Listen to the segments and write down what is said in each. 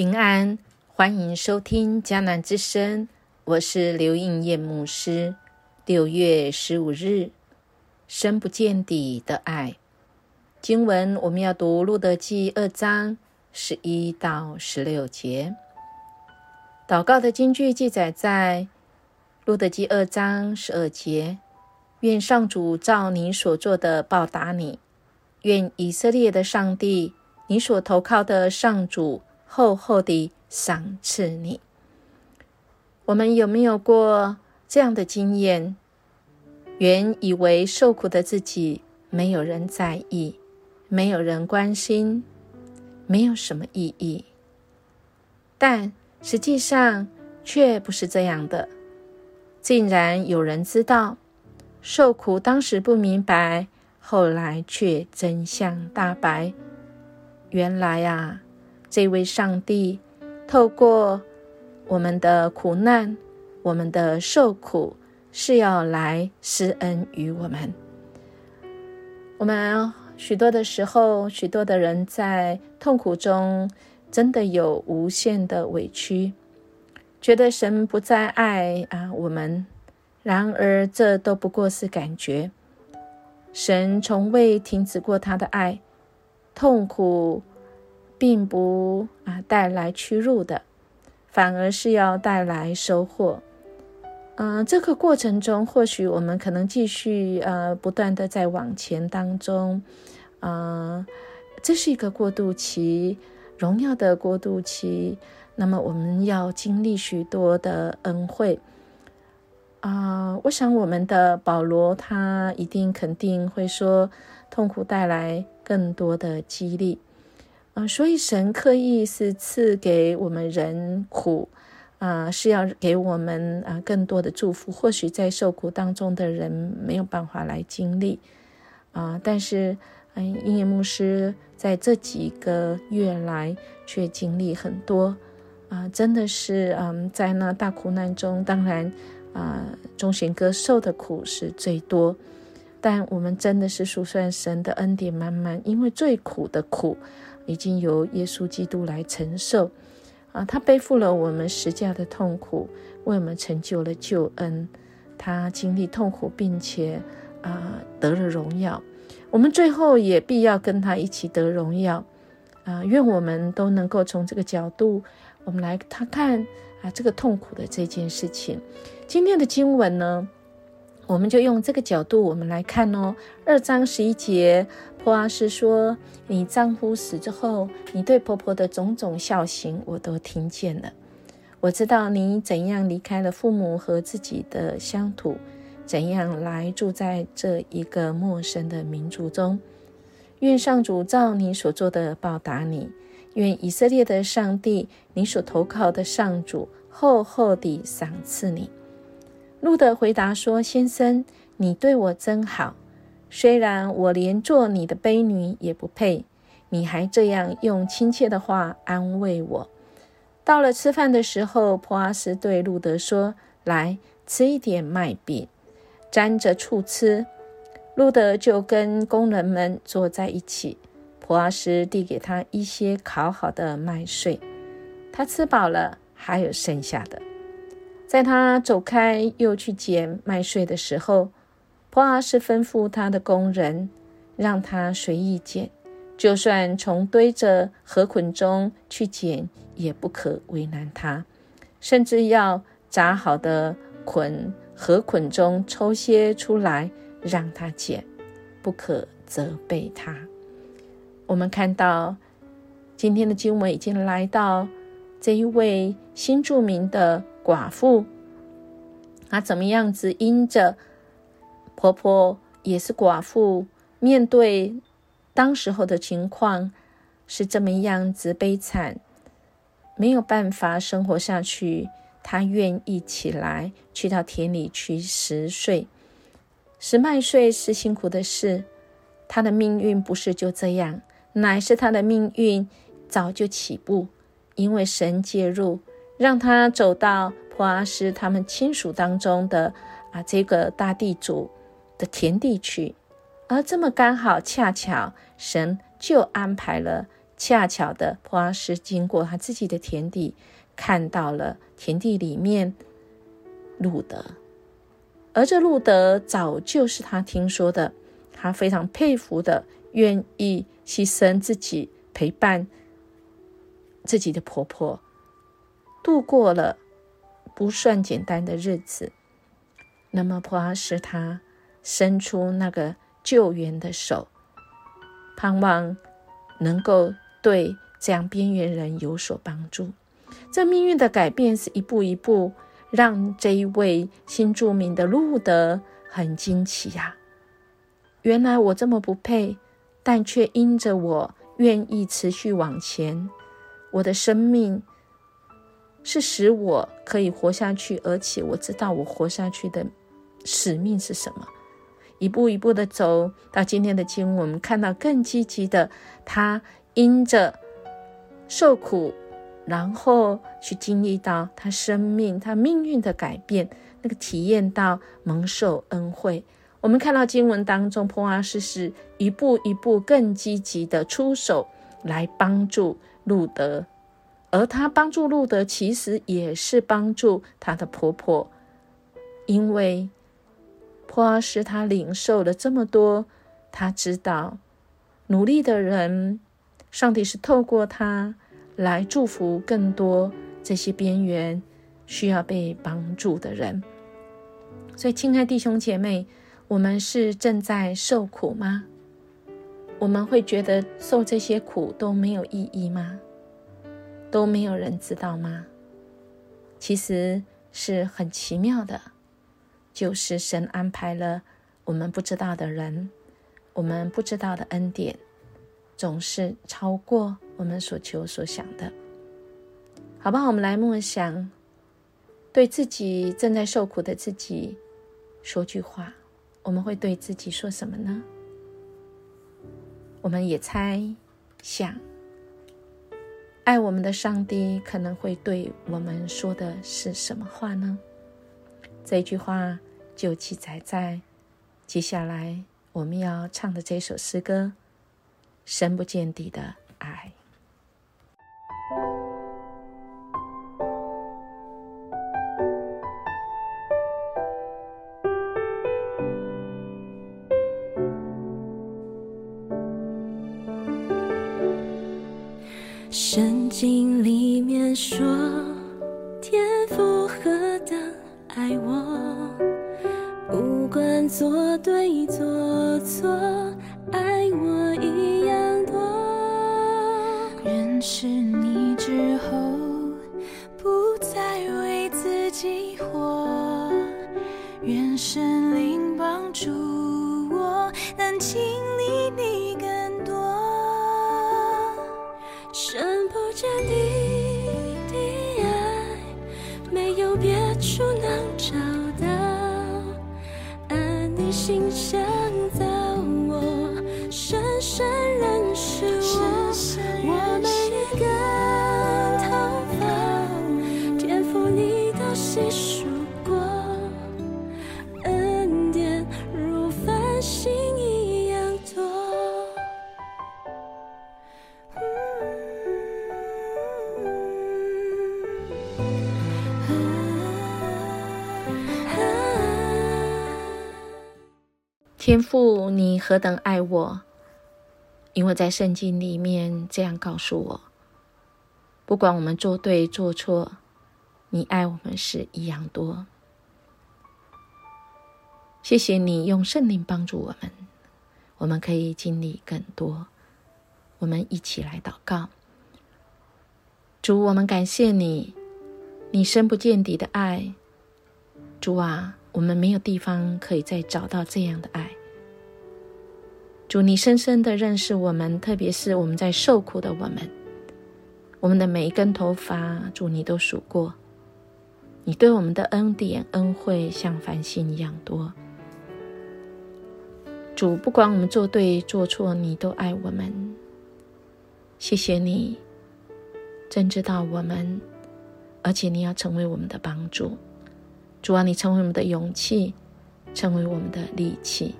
平安，欢迎收听迦南之声，我是刘应艳牧师。六月十五日，深不见底的爱经文，我们要读路德记二章十一到十六节。祷告的经句记载在路德记二章十二节：愿上主照你所做的报答你；愿以色列的上帝，你所投靠的上主。厚厚地赏赐你。我们有没有过这样的经验？原以为受苦的自己没有人在意，没有人关心，没有什么意义。但实际上却不是这样的。竟然有人知道受苦，当时不明白，后来却真相大白。原来啊。这位上帝透过我们的苦难、我们的受苦，是要来施恩于我们。我们许多的时候，许多的人在痛苦中，真的有无限的委屈，觉得神不再爱啊我们。然而，这都不过是感觉。神从未停止过他的爱，痛苦。并不啊带来屈辱的，反而是要带来收获。嗯，这个过程中，或许我们可能继续呃不断的在往前当中，嗯，这是一个过渡期，荣耀的过渡期。那么我们要经历许多的恩惠啊！我想我们的保罗他一定肯定会说，痛苦带来更多的激励。啊，所以神刻意是赐给我们人苦，啊，是要给我们啊更多的祝福。或许在受苦当中的人没有办法来经历，啊，但是嗯，音乐牧师在这几个月来却经历很多，啊，真的是嗯，在那大苦难中，当然啊，中选哥受的苦是最多，但我们真的是数算神的恩典满满，因为最苦的苦。已经由耶稣基督来承受，啊，他背负了我们十架的痛苦，为我们成就了救恩。他经历痛苦，并且啊得了荣耀。我们最后也必要跟他一起得荣耀。啊，愿我们都能够从这个角度，我们来他看啊这个痛苦的这件事情。今天的经文呢？我们就用这个角度，我们来看哦。二章十一节，婆阿斯说：“你丈夫死之后，你对婆婆的种种孝行，我都听见了。我知道你怎样离开了父母和自己的乡土，怎样来住在这一个陌生的民族中。愿上主照你所做的报答你，愿以色列的上帝，你所投靠的上主，厚厚地赏赐你。”路德回答说：“先生，你对我真好。虽然我连做你的婢女也不配，你还这样用亲切的话安慰我。”到了吃饭的时候，普阿斯对路德说：“来吃一点麦饼，沾着醋吃。”路德就跟工人们坐在一起。普阿斯递给他一些烤好的麦穗，他吃饱了，还有剩下的。在他走开又去捡麦穗的时候，普阿斯吩咐他的工人，让他随意捡，就算从堆着禾捆中去捡，也不可为难他，甚至要扎好的捆禾捆中抽些出来让他捡，不可责备他。我们看到今天的经文已经来到这一位新著名的。寡妇，她怎么样子？因着婆婆也是寡妇，面对当时候的情况是这么样子悲惨，没有办法生活下去。她愿意起来去到田里去拾穗，拾麦穗是辛苦的事。她的命运不是就这样，乃是她的命运早就起步，因为神介入。让他走到普阿斯他们亲属当中的啊这个大地主的田地去，而这么刚好恰巧神就安排了恰巧的普阿斯经过他自己的田地，看到了田地里面路德，而这路德早就是他听说的，他非常佩服的，愿意牺牲自己陪伴自己的婆婆，度过了不算简单的日子。那么普阿斯他伸出那个救援的手，盼望能够。对这样边缘人有所帮助，这命运的改变是一步一步让这一位新著名的路德很惊奇呀！原来我这么不配，但却因着我愿意持续往前，我的生命是使我可以活下去，而且我知道我活下去的使命是什么。一步一步的走到今天的经文，我们看到更积极的他。因着受苦，然后去经历到他生命、他命运的改变，那个体验到蒙受恩惠。我们看到经文当中，波阿斯是一步一步更积极的出手来帮助路德，而他帮助路德，其实也是帮助他的婆婆，因为波阿斯他领受了这么多，他知道努力的人。上帝是透过他来祝福更多这些边缘需要被帮助的人。所以，亲爱弟兄姐妹，我们是正在受苦吗？我们会觉得受这些苦都没有意义吗？都没有人知道吗？其实是很奇妙的，就是神安排了我们不知道的人，我们不知道的恩典。总是超过我们所求所想的，好吧？我们来默想，对自己正在受苦的自己说句话，我们会对自己说什么呢？我们也猜想，爱我们的上帝可能会对我们说的是什么话呢？这句话就记载在接下来我们要唱的这首诗歌。深不见底的爱。圣经里面说，我错，爱我一。样多。认识你之后，不再为自己活。愿神灵帮助我，能经历你更多。深不见底的爱，没有别处能找到。爱你心天父，你何等爱我！因为在圣经里面这样告诉我，不管我们做对做错，你爱我们是一样多。谢谢你用圣灵帮助我们，我们可以经历更多。我们一起来祷告，主，我们感谢你，你深不见底的爱，主啊。我们没有地方可以再找到这样的爱。主，你深深的认识我们，特别是我们在受苦的我们，我们的每一根头发，主你都数过。你对我们的恩典恩惠像繁星一样多。主，不管我们做对做错，你都爱我们。谢谢你，真知道我们，而且你要成为我们的帮助。主啊，你成为我们的勇气，成为我们的利器。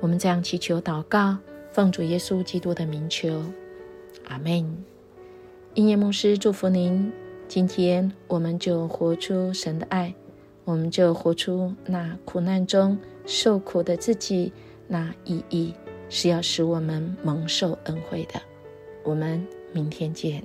我们这样祈求祷告，奉主耶稣基督的名求，阿门。音乐牧师祝福您，今天我们就活出神的爱，我们就活出那苦难中受苦的自己，那意义是要使我们蒙受恩惠的。我们明天见。